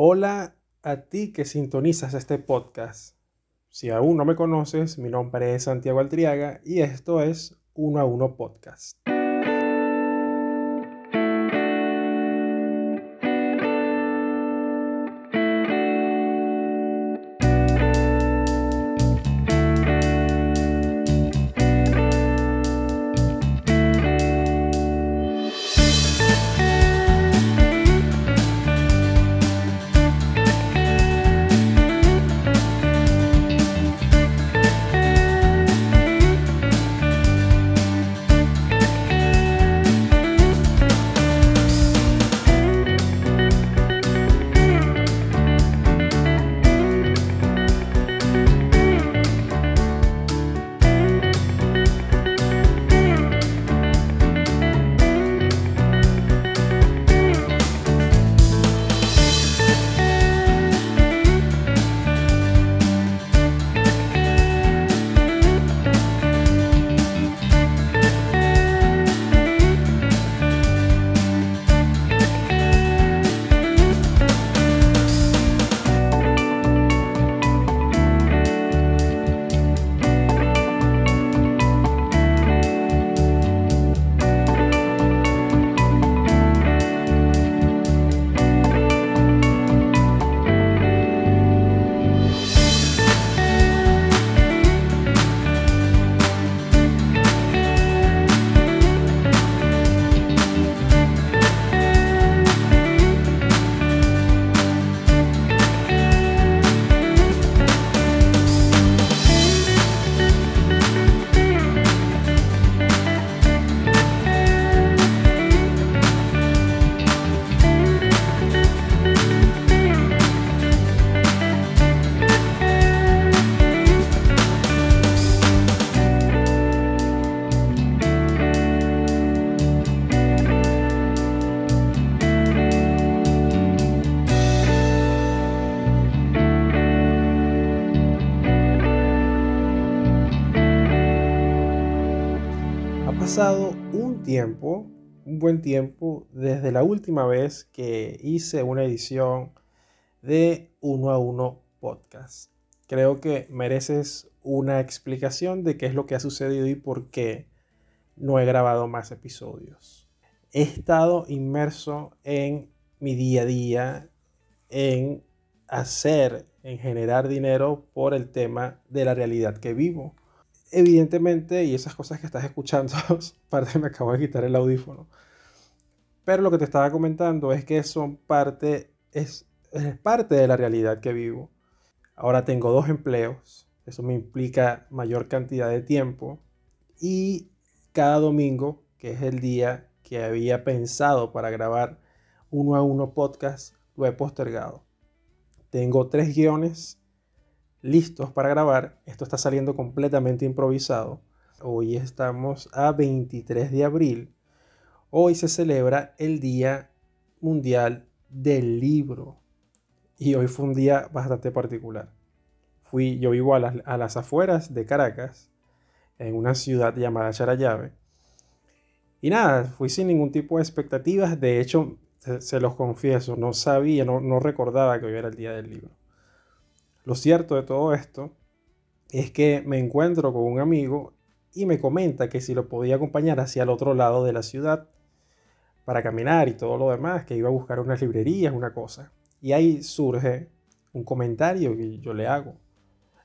Hola a ti que sintonizas este podcast. Si aún no me conoces, mi nombre es Santiago Altriaga y esto es Uno a Uno Podcast. Tiempo, un buen tiempo, desde la última vez que hice una edición de uno a uno podcast. Creo que mereces una explicación de qué es lo que ha sucedido y por qué no he grabado más episodios. He estado inmerso en mi día a día, en hacer, en generar dinero por el tema de la realidad que vivo evidentemente, y esas cosas que estás escuchando, parte me acabo de quitar el audífono. Pero lo que te estaba comentando es que son parte, es, es parte de la realidad que vivo. Ahora tengo dos empleos, eso me implica mayor cantidad de tiempo. Y cada domingo, que es el día que había pensado para grabar uno a uno podcast, lo he postergado. Tengo tres guiones listos para grabar. Esto está saliendo completamente improvisado. Hoy estamos a 23 de abril. Hoy se celebra el Día Mundial del Libro. Y hoy fue un día bastante particular. Fui, yo vivo a las, a las afueras de Caracas, en una ciudad llamada Charayave. Y nada, fui sin ningún tipo de expectativas. De hecho, se, los confieso, no sabía, no, no recordaba que hoy era el Día del Libro. Lo cierto de todo esto es que me encuentro con un amigo y me comenta que si lo podía acompañar hacia el otro lado de la ciudad para caminar y todo lo demás, que iba a buscar unas librerías, una cosa. Y ahí surge un comentario que yo le hago.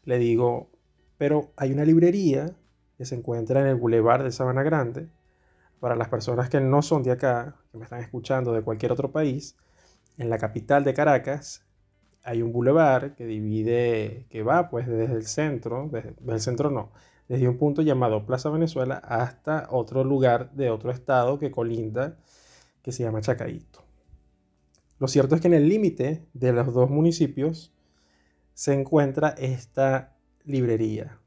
Le digo, pero hay una librería que se encuentra en el Boulevard de Sabana Grande. Para las personas que no son de acá, que me están escuchando de cualquier otro país, en la capital de Caracas hay un bulevar que divide, que va pues desde el centro, desde, el centro no, desde un punto llamado Plaza Venezuela hasta otro lugar de otro estado que colinda, que se llama Chacaito. Lo cierto es que en el límite de los dos municipios se encuentra esta librería.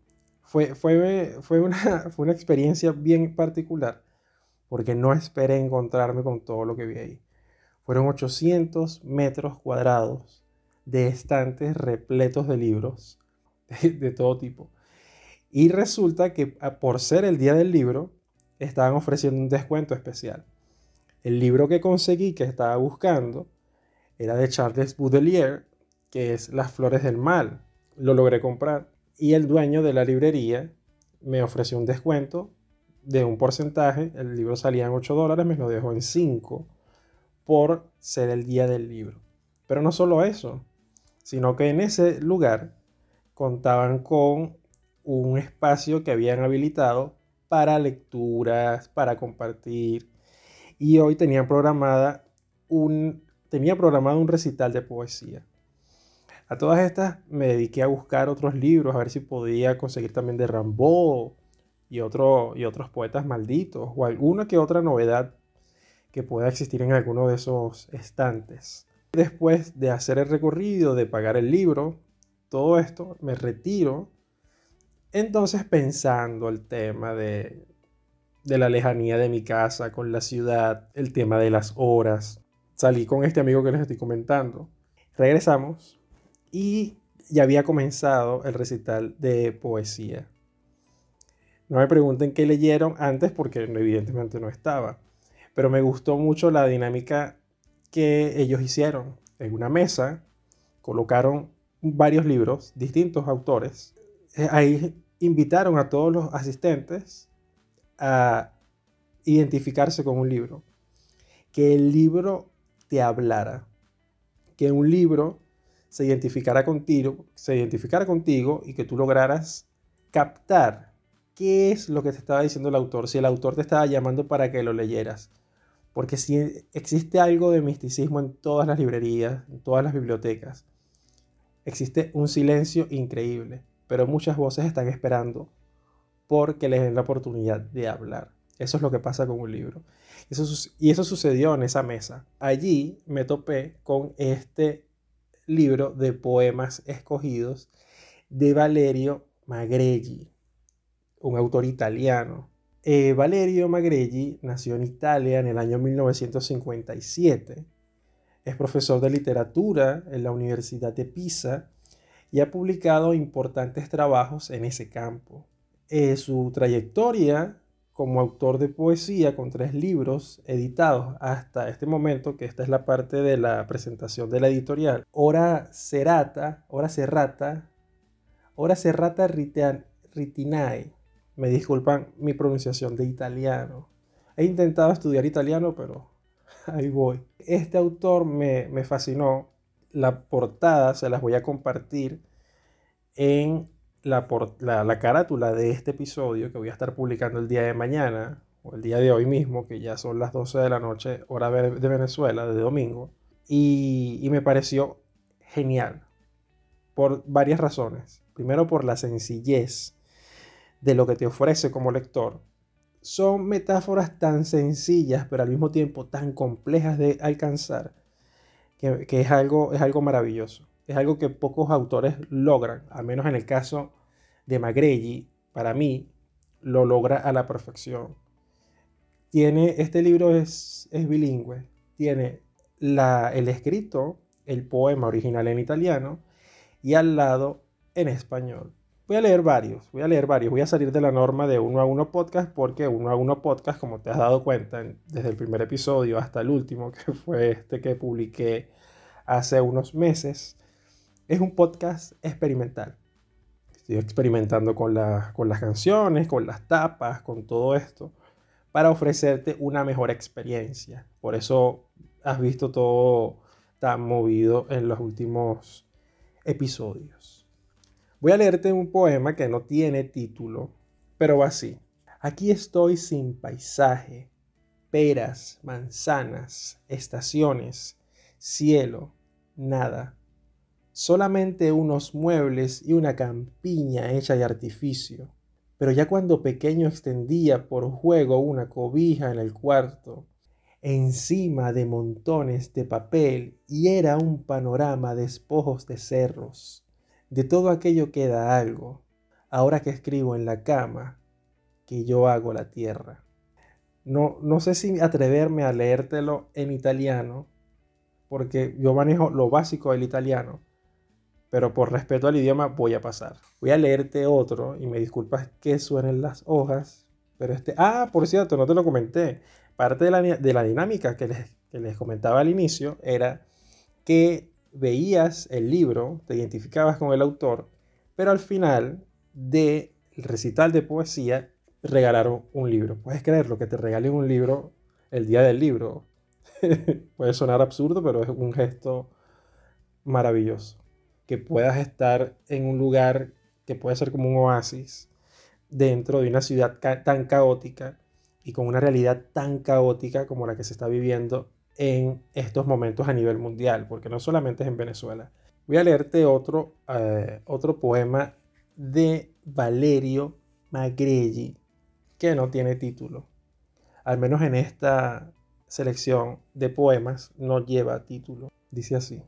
Fue, fue, fue, una, fue una experiencia bien particular porque no esperé encontrarme con todo lo que vi ahí. Fueron 800 metros cuadrados de estantes repletos de libros de, todo tipo. Y resulta que ah, por ser el día del libro, estaban ofreciendo un descuento especial. El libro que conseguí, que estaba buscando, era de Charles Baudelaire, que es Las Flores del Mal. Lo logré comprar y el dueño de la librería me ofreció un descuento de un porcentaje. El libro salía en 8 dólares, me lo dejó en 5 por ser el día del libro. Pero no solo eso, sino que en ese lugar contaban con un espacio que habían habilitado para lecturas, para compartir. Y hoy tenían programada un, tenía programado un recital de poesía. A todas estas me dediqué a buscar otros libros, a ver si podía conseguir también de Rambaud y, otro, y otros poetas malditos, o alguna que otra novedad que pueda existir en alguno de esos estantes. Después de hacer el recorrido, de pagar el libro, todo esto, me retiro. Entonces pensando el tema de, de la lejanía de mi casa con la ciudad, el tema de las horas, salí con este amigo que les estoy comentando. Regresamos y ya había comenzado el recital de poesía. No me pregunten qué leyeron antes porque evidentemente no estaba, pero me gustó mucho la dinámica que ellos hicieron. En una mesa colocaron varios libros, distintos autores. Eh, ahí invitaron a todos los asistentes a identificarse con un libro. Que el libro te hablara. Que un libro se identificara contigo, se identificara contigo y que tú lograras captar qué es lo que te estaba diciendo el autor, si el autor te estaba llamando para que lo leyeras. Porque si existe algo de misticismo en todas las librerías, en todas las bibliotecas, existe un silencio increíble, pero muchas voces están esperando porque les den la oportunidad de hablar. Eso es lo que pasa con un libro. Y eso sucedió en esa mesa. Allí me topé con este libro de poemas escogidos de Valerio Magrelli, un autor italiano. Eh, Valerio Magrelli nació en Italia en el año 1957. Es profesor de literatura en la Universidad de Pisa y ha publicado importantes trabajos en ese campo. Eh, su trayectoria como autor de poesía con tres libros editados hasta este momento, que esta es la parte de la presentación de la editorial. Ora Serata, Ora Serrata, Ora Serrata Ritinae. Me disculpan mi pronunciación de italiano. He intentado estudiar italiano, pero ahí voy. Este autor me, fascinó. La portada se las voy a compartir en la, carátula de este episodio que voy a estar publicando el día de mañana o el día de hoy mismo, que ya son las 12 de la noche, hora de Venezuela, de domingo, y me pareció genial por varias razones. Primero por la sencillez de lo que te ofrece como lector. Son metáforas tan sencillas, pero al mismo tiempo tan complejas de alcanzar, que, que es, algo, es algo maravilloso. Es algo que pocos autores logran, al menos en el caso de Magrelli, para mí, lo logra a la perfección. Tiene, este libro es, es bilingüe, tiene la, el escrito, el poema original en italiano y al lado en español. Voy a leer varios, voy a leer varios, voy a salir de la norma de uno a uno podcast porque uno a uno podcast, como te has dado cuenta desde el primer episodio hasta el último, que fue este que publiqué hace unos meses, es un podcast experimental. Estoy experimentando con, con las canciones, con las tapas, con todo esto, para ofrecerte una mejor experiencia. Por eso has visto todo tan movido en los últimos episodios. Voy a leerte un poema que no tiene título, pero va así. Aquí estoy sin paisaje, peras, manzanas, estaciones, cielo, nada solamente unos muebles y una campiña hecha de artificio. Pero ya cuando pequeño extendía por juego una cobija en el cuarto, encima de montones de papel y era un panorama de espojos de cerros. De todo aquello queda algo, ahora que escribo en la cama, que yo hago la tierra. No, no sé si atreverme a leértelo en italiano, porque yo manejo lo básico del italiano, pero por respeto al idioma voy a pasar. Voy a leerte otro y me disculpas que suenen las hojas, pero este... Ah, por cierto, no te lo comenté. Parte de la, de la dinámica que les, que les comentaba al inicio era que veías el libro, te identificabas con el autor, pero al final del recital de poesía regalaron un libro. Puedes creerlo, que te regalen un libro el día del libro. Puede sonar absurdo, pero es un gesto maravilloso. Que puedas estar en un lugar que puede ser como un oasis dentro de una ciudad tan caótica y con una realidad tan caótica como la que se está viviendo en estos momentos a nivel mundial, porque no solamente es en Venezuela. Voy a leerte otro, eh, otro poema de Valerio Magrelli, que no tiene título. Al menos en esta selección de poemas no lleva título. Dice así.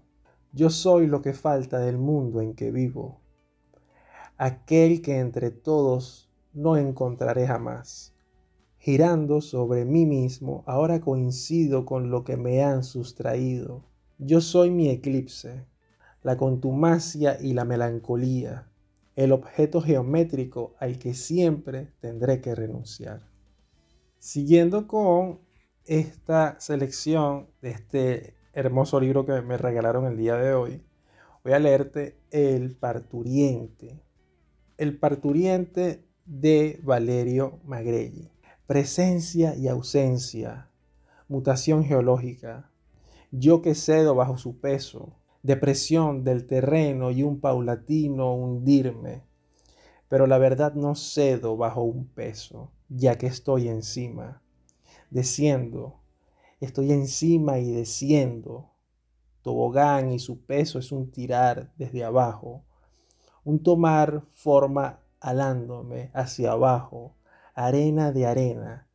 Yo soy lo que falta del mundo en que vivo, aquel que entre todos no encontraré jamás girando sobre mí mismo, ahora coincido con lo que me han sustraído. Yo soy mi eclipse, la contumacia y la melancolía, el objeto geométrico al que siempre tendré que renunciar. Siguiendo con esta selección de este hermoso libro que me regalaron el día de hoy, voy a leerte El Parturiente. El Parturiente de Valerio Magrelli presencia y ausencia, mutación geológica, yo que cedo bajo su peso, depresión del terreno y un paulatino hundirme, pero la verdad no cedo bajo un peso, ya que estoy encima, desciendo, estoy encima y desciendo, tobogán y su peso es un tirar desde abajo, un tomar forma alándome hacia abajo, arena de arena,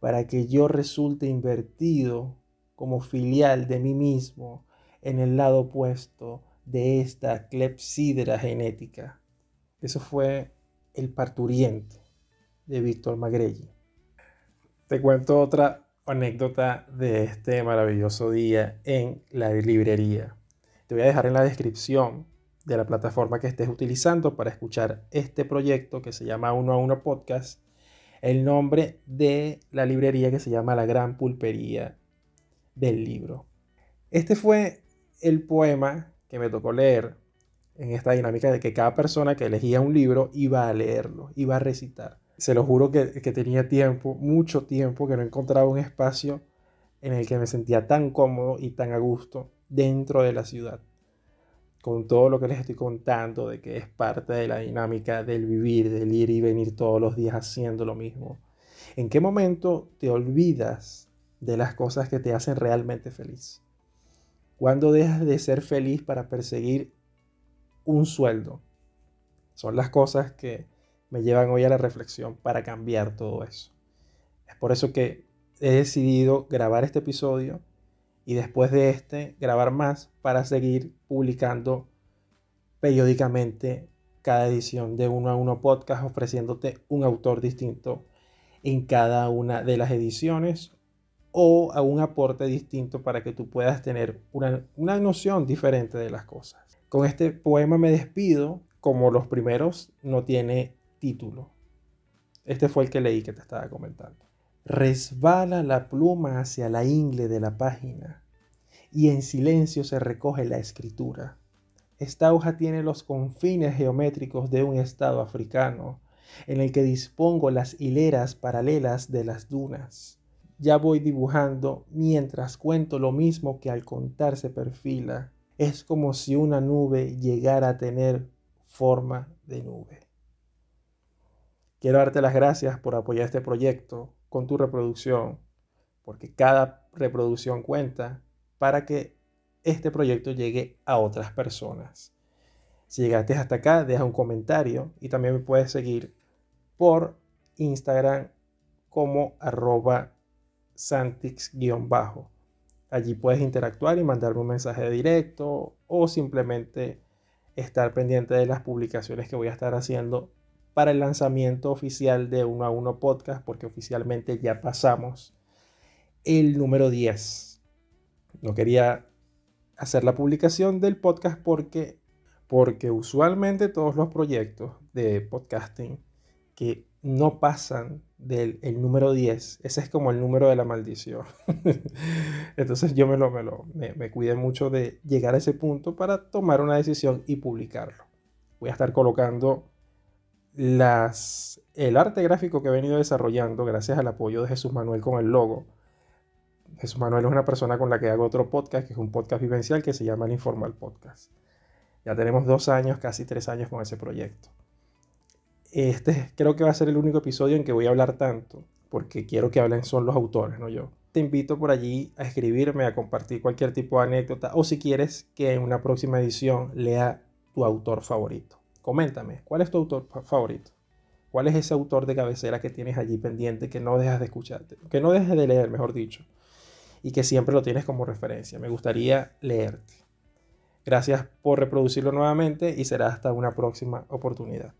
para que yo resulte invertido como filial de mí mismo en el lado opuesto de esta clepsidra genética. Eso fue El parturiente de Víctor Magrelli. Te cuento otra anécdota de este maravilloso día en la librería. Te voy a dejar en la descripción de la plataforma que estés utilizando para escuchar este proyecto que se llama Uno a Uno Podcast el nombre de la librería que se llama La Gran Pulpería del Libro. Este fue el poema que me tocó leer en esta dinámica de que cada persona que elegía un libro iba a leerlo, iba a recitar. Se lo juro que, que tenía tiempo, mucho tiempo, que no encontraba un espacio en el que me sentía tan cómodo y tan a gusto dentro de la ciudad con todo lo que les estoy contando, de que es parte de la dinámica del vivir, del ir y venir todos los días haciendo lo mismo. ¿En qué momento te olvidas de las cosas que te hacen realmente feliz? ¿Cuándo dejas de ser feliz para perseguir un sueldo? Son las cosas que me llevan hoy a la reflexión para cambiar todo eso. Es por eso que he decidido grabar este episodio y después de este grabar más para seguir publicando periódicamente cada edición de uno a uno podcast ofreciéndote un autor distinto en cada una de las ediciones o a un aporte distinto para que tú puedas tener una, una noción diferente de las cosas. Con este poema me despido, como los primeros no tiene título. Este fue el que leí que te estaba comentando. Resbala la pluma hacia la ingle de la página y en silencio se recoge la escritura. Esta hoja tiene los confines geométricos de un estado africano, en el que dispongo las hileras paralelas de las dunas. Ya voy dibujando mientras cuento lo mismo que al contar se perfila. Es como si una nube llegara a tener forma de nube. Quiero darte las gracias por apoyar este proyecto con tu reproducción, porque cada reproducción cuenta para que este proyecto llegue a otras personas. Si llegaste hasta acá, deja un comentario y también me puedes seguir por Instagram como arroba santix-bajo. Allí puedes interactuar y mandarme un mensaje directo o simplemente estar pendiente de las publicaciones que voy a estar haciendo para el lanzamiento oficial de uno a uno podcast porque oficialmente ya pasamos el número 10 no quería hacer la publicación del podcast porque, porque usualmente todos los proyectos de podcasting que no pasan del el número 10. Ese es como el número de la maldición. Entonces yo me, lo, me, lo, me, cuidé mucho de llegar a ese punto para tomar una decisión y publicarlo. Voy a estar colocando las, el arte gráfico que he venido desarrollando gracias al apoyo de Jesús Manuel con el logo. Jesús Manuel es una persona con la que hago otro podcast, que es un podcast vivencial que se llama el Informal Podcast. Ya tenemos dos años, casi tres años con ese proyecto. Este creo que va a ser el único episodio en que voy a hablar tanto, porque quiero que hablen son los autores, no yo. Te invito por allí a escribirme, a compartir cualquier tipo de anécdota, o si quieres que en una próxima edición lea tu autor favorito. Coméntame, ¿cuál es tu autor favorito? ¿Cuál es ese autor de cabecera que tienes allí pendiente que no dejas de escucharte? Que no dejes de leer, mejor dicho. Y que siempre lo tienes como referencia. Me gustaría leerte. Gracias por reproducirlo nuevamente y será hasta una próxima oportunidad.